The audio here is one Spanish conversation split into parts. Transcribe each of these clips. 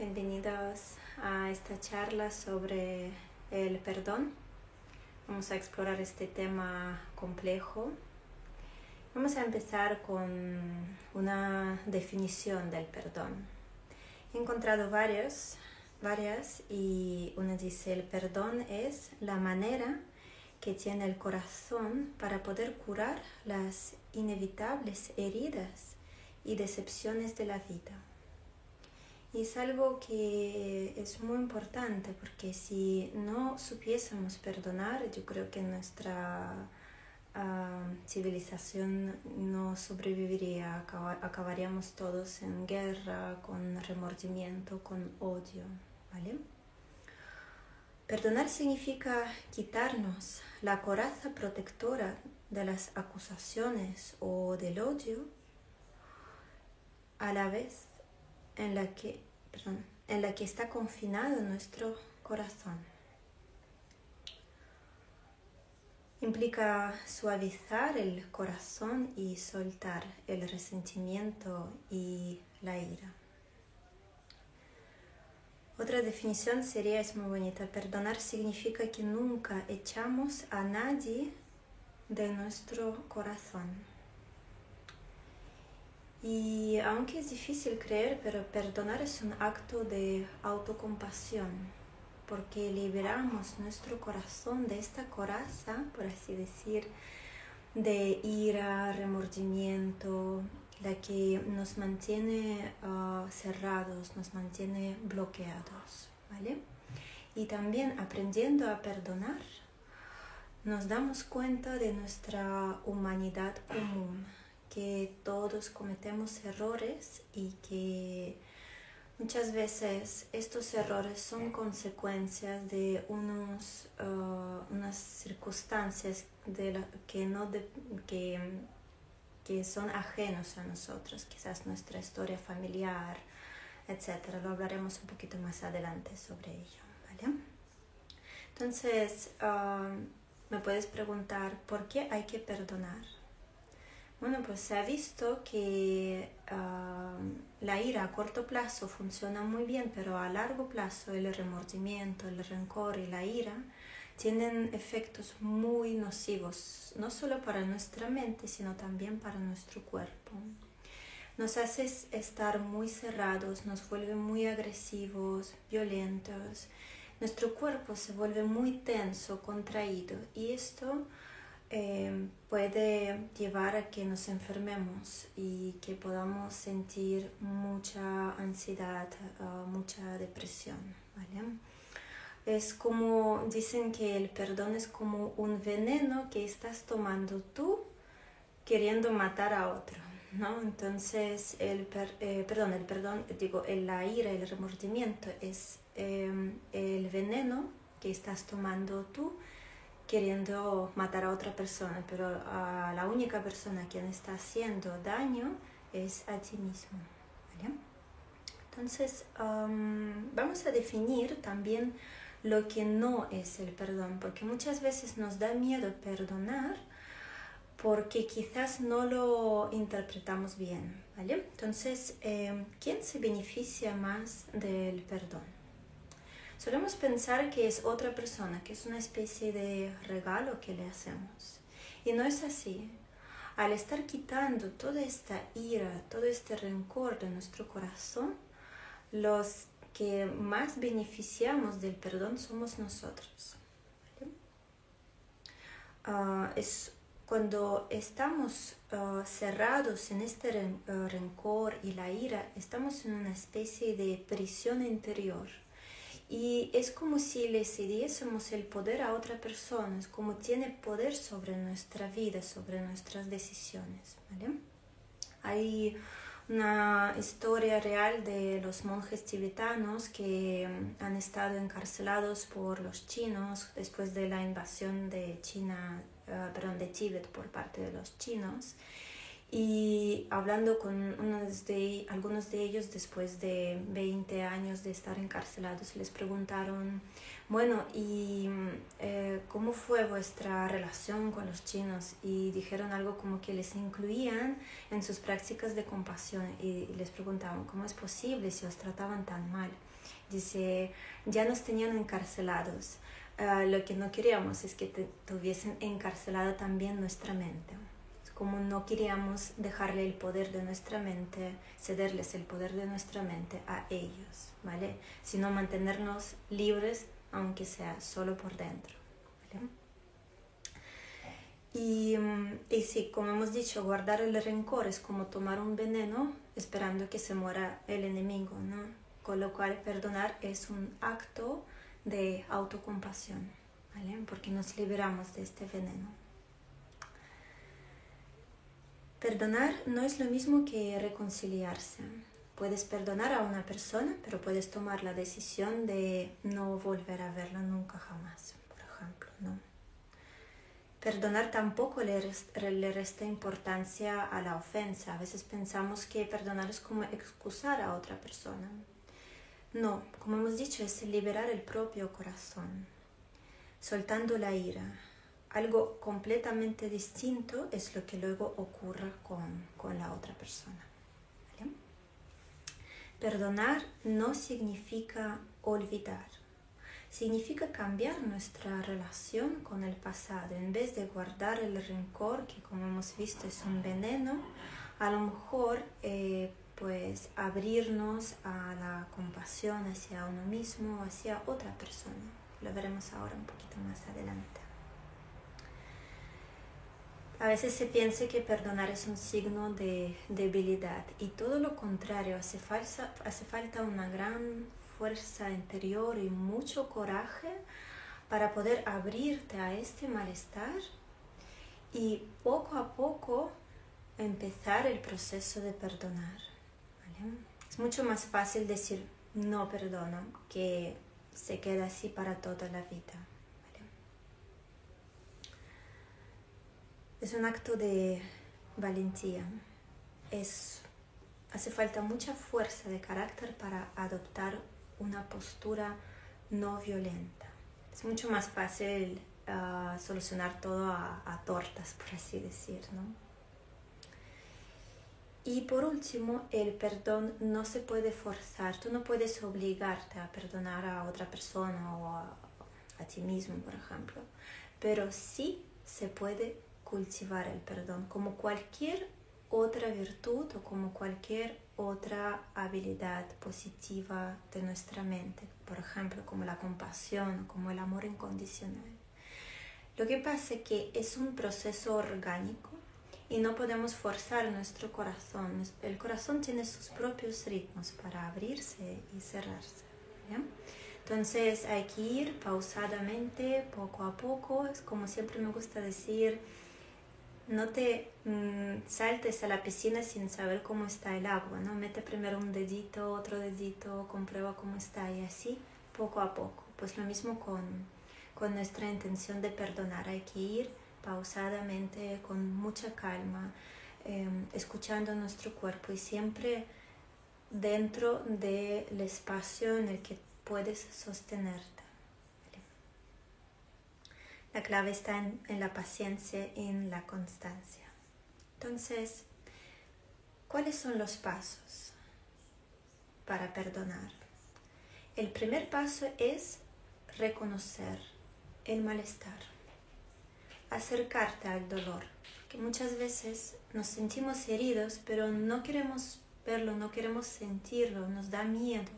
bienvenidos a esta charla sobre el perdón. Vamos a explorar este tema complejo. Vamos a empezar con una definición del perdón. He encontrado varios, varias y una dice el perdón es la manera que tiene el corazón para poder curar las inevitables heridas y decepciones de la vida. Y es algo que es muy importante porque si no supiésemos perdonar, yo creo que nuestra ah, civilización no sobreviviría, acabaríamos todos en guerra, con remordimiento, con odio. ¿vale? Perdonar significa quitarnos la coraza protectora de las acusaciones o del odio a la vez en la que, en la que está confinado nuestro corazón. Implica suavizar el corazón y soltar el resentimiento y la ira. Otra definición sería, es muy bonita, perdonar significa que nunca echamos a nadie de nuestro corazón. Y aunque es difícil creer, pero perdonar es un acto de autocompasión, porque liberamos nuestro corazón de esta coraza, por así decir, de ira, remordimiento, la que nos mantiene ah, cerrados, nos mantiene bloqueados, ¿vale? Y también aprendiendo a perdonar, nos damos cuenta de nuestra humanidad común que todos cometemos errores y que muchas veces estos errores son consecuencias de unos, uh, unas circunstancias de que, no que, que son ajenos a nosotros, quizás nuestra historia familiar, etc. Lo hablaremos un poquito más adelante sobre ello. ¿vale? Entonces, uh, me puedes preguntar, ¿por qué hay que perdonar? Bueno, pues se ha visto que ah, la ira a corto plazo funciona muy bien, pero a largo plazo el remordimiento, el rencor y la ira tienen efectos muy nocivos, no solo para nuestra mente, sino también para nuestro cuerpo. Nos hace estar muy cerrados, nos vuelve muy agresivos, violentos. Nuestro cuerpo se vuelve muy tenso, contraído y esto Em, puede llevar a que nos enfermemos y que podamos sentir mucha ansiedad, ah, mucha depresión. Es como dicen que el perdón es como un veneno que estás tomando tú queriendo matar a otro. ¿no? Entonces, el eh, perdón, el perdón, digo, la ira, el remordimiento es em, el veneno que estás tomando tú queriendo matar a otra persona, pero a la única persona quien está haciendo daño es a ti mismo. Entonces, vamos a definir también lo que no es el perdón, porque muchas veces nos da miedo perdonar porque quizás no lo interpretamos bien. ¿vale? Entonces, em, ¿quién se beneficia más del perdón? Solemos pensar que es otra persona, que es una especie de regalo que le hacemos. Y no es así. Al estar quitando toda esta ira, todo este rencor de nuestro corazón, los que más beneficiamos del perdón somos nosotros. Ah, es cuando estamos ah, cerrados en este ah, rencor y la ira, estamos en una especie de prisión interior y es como si le cediésemos el poder a otra persona, es como tiene poder sobre nuestra vida, sobre nuestras decisiones. Hay una historia real de los monjes tibetanos que mm, han estado encarcelados por los chinos después de la invasión de China, uh, perdón, de Tíbet por parte de los chinos Y hablando con unos de, algunos de ellos después de 20 años de estar encarcelados, les preguntaron, bueno, ¿y eh, cómo fue vuestra relación con los chinos? Y dijeron algo como que les incluían en sus prácticas de compasión y les preguntaban, ¿cómo es posible si os trataban tan mal? Dice, ya nos tenían encarcelados. Ah, lo que no queríamos es que tuviesen encarcelado también nuestra mente como no queríamos dejarle el poder de nuestra mente, cederles el poder de nuestra mente a ellos, ¿vale? Sino mantenernos libres, aunque sea solo por dentro, ¿vale? Y, mm, y sí, como hemos dicho, guardar el rencor es como tomar un veneno esperando que se muera el enemigo, ¿no? Con lo cual perdonar es un acto de autocompasión, ¿vale? Porque nos liberamos de este veneno. Perdonar no es lo mismo que reconciliarse. Puedes perdonar a una persona, pero puedes tomar la decisión de no volver a verla nunca jamás, por ejemplo, ¿no? Perdonar tampoco le, le resta importancia a la ofensa. A veces pensamos que perdonar es como excusar a otra persona. No, como hemos dicho, es liberar el propio corazón, soltando la ira, algo completamente distinto es lo que luego ocurre con, la otra persona. Perdonar no significa olvidar, significa cambiar nuestra relación con el pasado. En vez de guardar el rencor, que como hemos visto es un veneno, a lo mejor eh, pues abrirnos a la compasión hacia uno mismo, hacia otra persona. Lo veremos ahora un poquito más adelante. A veces se piensa que perdonar es un signo de debilidad y todo lo contrario, hace, falta, hace falta una gran fuerza interior y mucho coraje para poder abrirte a este malestar y poco a poco empezar el proceso de perdonar. Es mucho más fácil decir no perdono que se queda así para toda la vida. Es un acto de valentía. Es, hace falta mucha fuerza de carácter para adoptar una postura no violenta. Es mucho más fácil ah, solucionar todo a, tortas, por así decir, Y por último, el perdón no se puede forzar. Tú no puedes obligarte a perdonar a otra persona o a, a ti mismo, por ejemplo. Pero sí se puede cultivar el perdón como cualquier otra virtud o como cualquier otra habilidad positiva de nuestra mente, por ejemplo, como la compasión, como el amor incondicional. Lo que pasa es que es un proceso orgánico y no podemos forzar nuestro corazón. El corazón tiene sus propios ritmos para abrirse y cerrarse. Entonces hay que ir pausadamente, poco a poco. Es como siempre me gusta decir, no te mm, saltes a la piscina sin saber cómo está el agua, ¿no? Mete primero un dedito, otro dedito, comprueba cómo está y así, poco a poco. Pues lo mismo con, con nuestra intención de perdonar, hay que ir pausadamente, con mucha calma, em, escuchando nuestro cuerpo y siempre dentro del espacio en el que puedes sostenerte. La clave está en, la paciencia y en la constancia. Entonces, ¿cuáles son los pasos para perdonar? El primer paso es reconocer el malestar, acercarte al dolor, que muchas veces nos sentimos heridos, pero no queremos verlo, no queremos sentirlo, nos da miedo.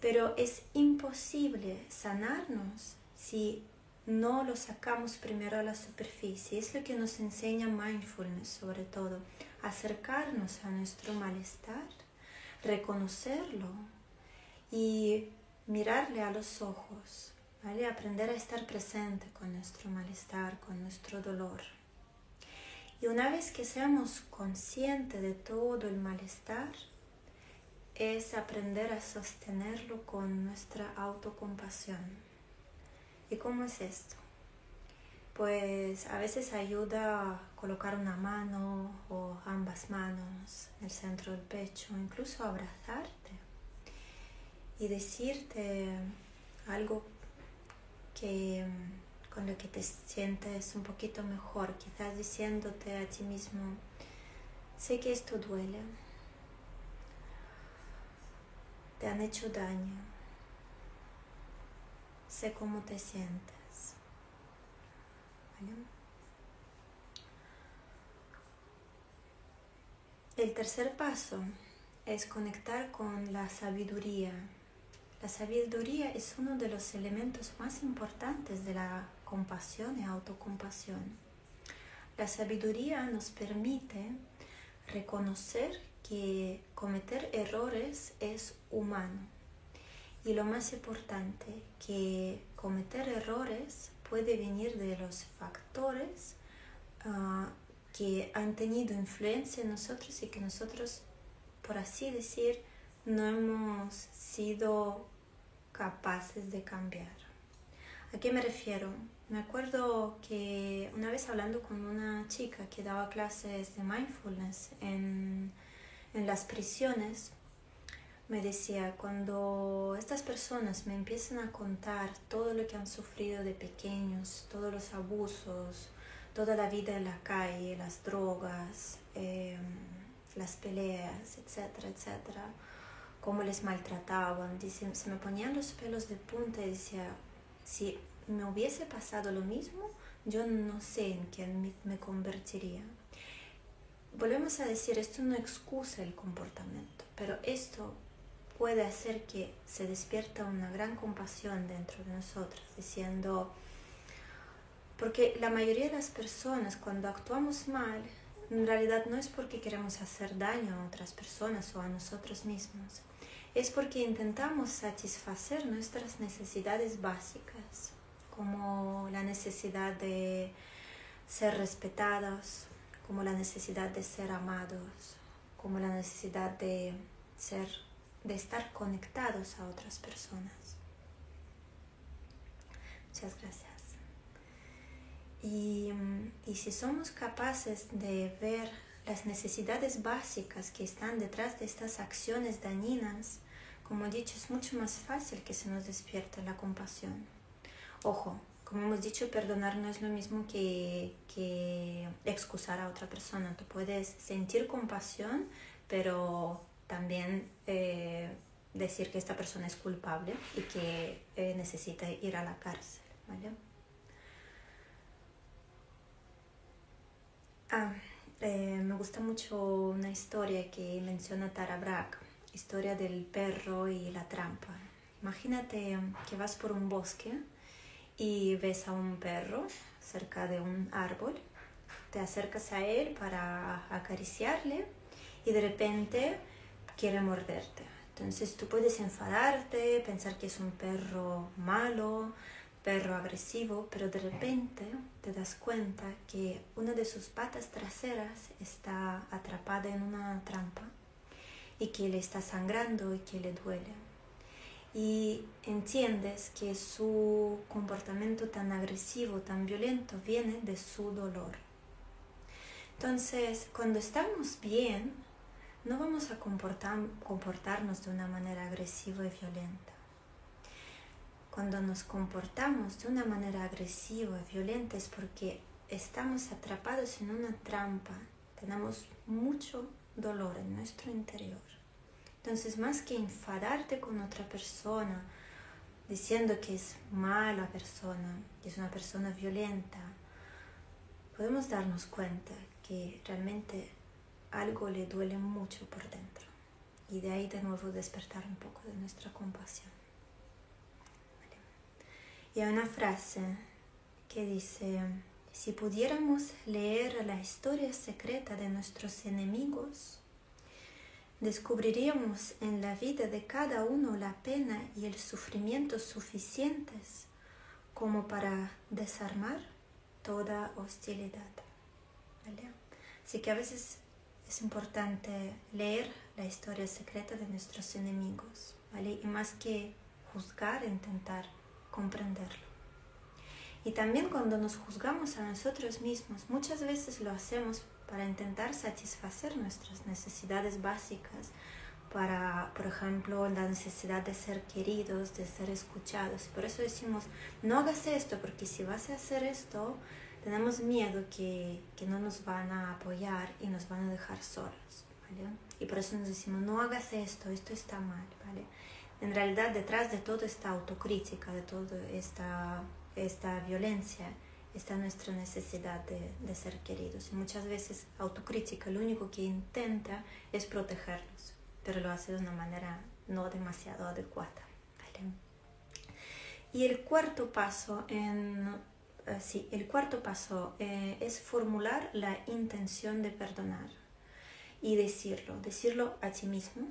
Pero es imposible sanarnos si no lo sacamos primero a la superficie. Es lo que nos enseña mindfulness sobre todo. Acercarnos a nuestro malestar, reconocerlo y mirarle a los ojos. ¿vale? Aprender a estar presente con nuestro malestar, con nuestro dolor. Y una vez que seamos conscientes de todo el malestar, es aprender a sostenerlo con nuestra autocompasión ¿Y cómo es esto? pues a veces ayuda a colocar una mano o ambas manos en el centro del pecho, incluso abrazarte y decirte algo que con lo que te sientes un poquito mejor, quizás diciéndote a ti mismo, sé que esto duele, te han hecho daño, sé cómo te sientes. El tercer paso es conectar con la sabiduría. La sabiduría es uno de los elementos más importantes de la compasión y autocompasión. La sabiduría nos permite reconocer que cometer errores es humano y lo más importante, que cometer errores puede venir de los factores ah, que han tenido influencia en nosotros y que nosotros, por así decir, no hemos sido capaces de cambiar. ¿A qué me refiero? Me acuerdo que una vez hablando con una chica que daba clases de mindfulness en, en las prisiones, me decía, cuando estas personas me empiezan a contar todo lo que han sufrido de pequeños, todos los abusos, toda la vida en la calle, las drogas, em, las peleas, etcétera, etcétera, cómo les maltrataban, dice, se me ponían los pelos de punta y decía, si me hubiese pasado lo mismo, yo no sé en quién me convertiría. Volvemos a decir, esto no excusa el comportamiento, pero esto puede hacer que se despierta una gran compasión dentro de nosotros, diciendo, porque la mayoría de las personas cuando actuamos mal, en realidad no es porque queremos hacer daño a otras personas o a nosotros mismos, es porque intentamos satisfacer nuestras necesidades básicas, como la necesidad de ser respetados, como la necesidad de ser amados, como la necesidad de ser de estar conectados a otras personas. Muchas gracias. Y, y, si somos capaces de ver las necesidades básicas que están detrás de estas acciones dañinas, como he dicho, es mucho más fácil que se nos despierte la compasión. Ojo, como hemos dicho, perdonar no es lo mismo que, que excusar a otra persona. Tú puedes sentir compasión, pero también eh, decir que esta persona es culpable y que eh, necesita ir a la cárcel. Ah, eh, me gusta mucho una historia que menciona Tara Brach, historia del perro y la trampa. Imagínate que vas por un bosque y ves a un perro cerca de un árbol, te acercas a él para acariciarle y de repente quiere morderte. Entonces tú puedes enfadarte, pensar que es un perro malo, perro agresivo, pero de repente te das cuenta que una de sus patas traseras está atrapada en una trampa y que le está sangrando y que le duele. Y entiendes que su comportamiento tan agresivo, tan violento, viene de su dolor. Entonces, cuando estamos bien, no vamos a comportarnos de una manera agresiva y violenta. Cuando nos comportamos de una manera agresiva y violenta es porque estamos atrapados en una trampa, tenemos mucho dolor en nuestro interior. Entonces, más que enfadarte con otra persona, diciendo que es mala persona, que es una persona violenta, podemos darnos cuenta que realmente algo le duele mucho por dentro. Y de ahí de nuevo despertar un poco de nuestra compasión. Y hay una frase que dice, si pudiéramos leer la historia secreta de nuestros enemigos, descubriríamos en la vida de cada uno la pena y el sufrimiento suficientes como para desarmar toda hostilidad. Así que a veces es importante leer la historia secreta de nuestros enemigos, ¿vale? Y más que juzgar, intentar comprenderlo. Y también cuando nos juzgamos a nosotros mismos, muchas veces lo hacemos para intentar satisfacer nuestras necesidades básicas, para, por ejemplo, la necesidad de ser queridos, de ser escuchados. Por eso decimos, no hagas esto, porque si vas a hacer esto, tenemos miedo que, que no nos van a apoyar y nos van a dejar solos. ¿vale? Y por eso nos decimos, no hagas esto, esto está mal. ¿vale? En realidad, detrás de toda esta autocrítica, de toda esta, esta violencia, está nuestra necesidad de, de, ser queridos. Y muchas veces autocrítica lo único que intenta es protegerlos pero lo hace de una manera no demasiado adecuada. Y el cuarto paso, en, sí, el cuarto paso eh, es formular la intención de perdonar y decirlo, decirlo a ti mismo.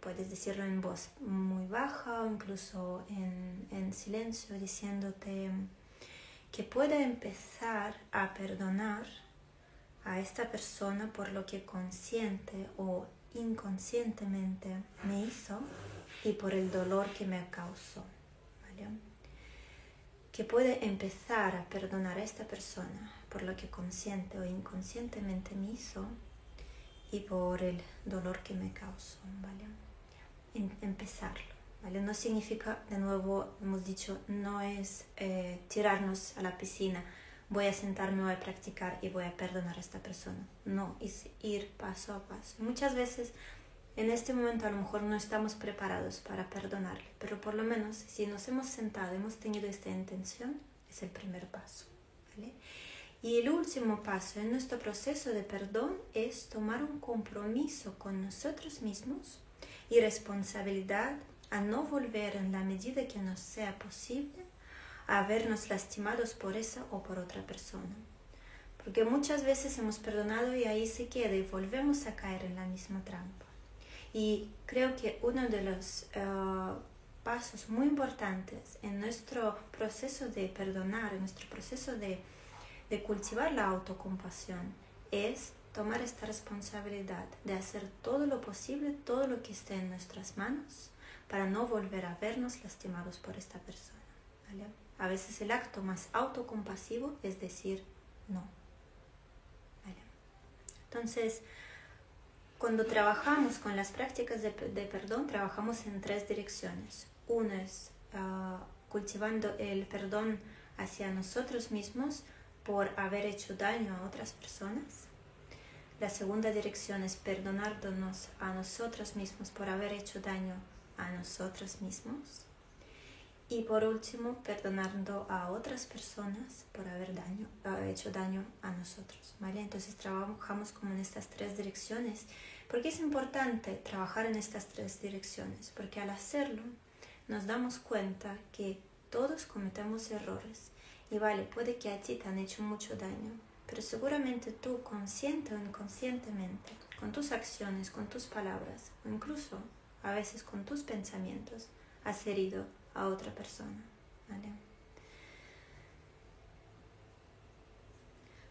Puedes decirlo en voz muy baja o incluso en, en silencio, diciéndote que puede empezar a perdonar a esta persona por lo que consciente o inconscientemente me hizo y por el dolor que me causó. Que puede empezar a perdonar a esta persona por lo que consciente o inconscientemente me hizo y por el dolor que me causó. ¿vale? empezarlo. ¿vale? No significa, de nuevo, hemos dicho, no es eh, tirarnos a la piscina voy a sentarme, voy a practicar y voy a perdonar a esta persona. No, es ir paso a paso. Muchas veces en este momento a lo mejor no estamos preparados para perdonarle, pero por lo menos si nos hemos sentado, hemos tenido esta intención, es el primer paso. Y el último paso en nuestro proceso de perdón es tomar un compromiso con nosotros mismos y responsabilidad a no volver en la medida que nos sea posible a vernos lastimados por esa o por otra persona. Porque muchas veces hemos perdonado y ahí se queda y volvemos a caer en la misma trampa. Y creo que uno de los eh, pasos muy importantes en nuestro proceso de perdonar, en nuestro proceso de, de cultivar la autocompasión, es tomar esta responsabilidad de hacer todo lo posible, todo lo que esté en nuestras manos, para no volver a vernos lastimados por esta persona. ¿vale? A veces el acto más autocompasivo es decir no. Entonces, cuando trabajamos con las prácticas de, perdón, trabajamos en tres direcciones. Una es ah, cultivando el perdón hacia nosotros mismos por haber hecho daño a otras personas. La segunda dirección es perdonarnos a nosotros mismos por haber hecho daño a nosotros mismos. Y por último, perdonando a otras personas por haber daño, hecho daño a nosotros. ¿vale? Entonces trabajamos como en estas tres direcciones. ¿Por qué es importante trabajar en estas tres direcciones? Porque al hacerlo nos damos cuenta que todos cometemos errores. Y vale, puede que a ti te han hecho mucho daño, pero seguramente tú, consciente o inconscientemente, con tus acciones, con tus palabras, o incluso a veces con tus pensamientos, has herido a otra persona.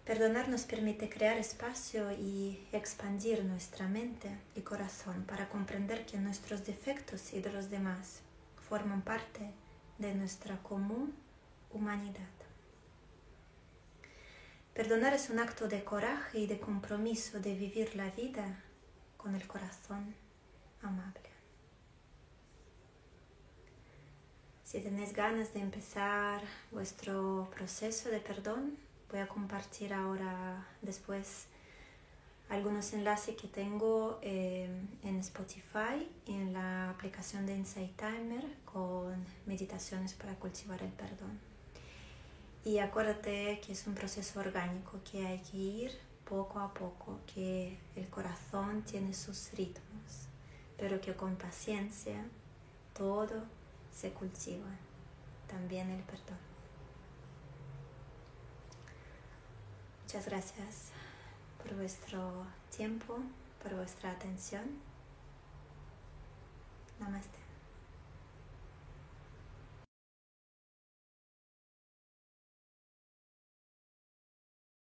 Perdonar nos permite crear espacio y expandir nuestra mente y corazón para comprender que nuestros defectos y de los demás forman parte de nuestra común humanidad. Perdonar es un acto de coraje y de compromiso de vivir la vida con el corazón amable. Si tenéis ganas de empezar vuestro proceso de perdón, voy a compartir ahora después algunos enlaces que tengo eh, en Spotify, en la aplicación de Insight Timer con meditaciones para cultivar el perdón. Y acuérdate que es un proceso orgánico, que hay que ir poco a poco, que el corazón tiene sus ritmos, pero que con paciencia todo se cultiva también el perdón. Muchas gracias por vuestro tiempo, por vuestra atención. Namaste.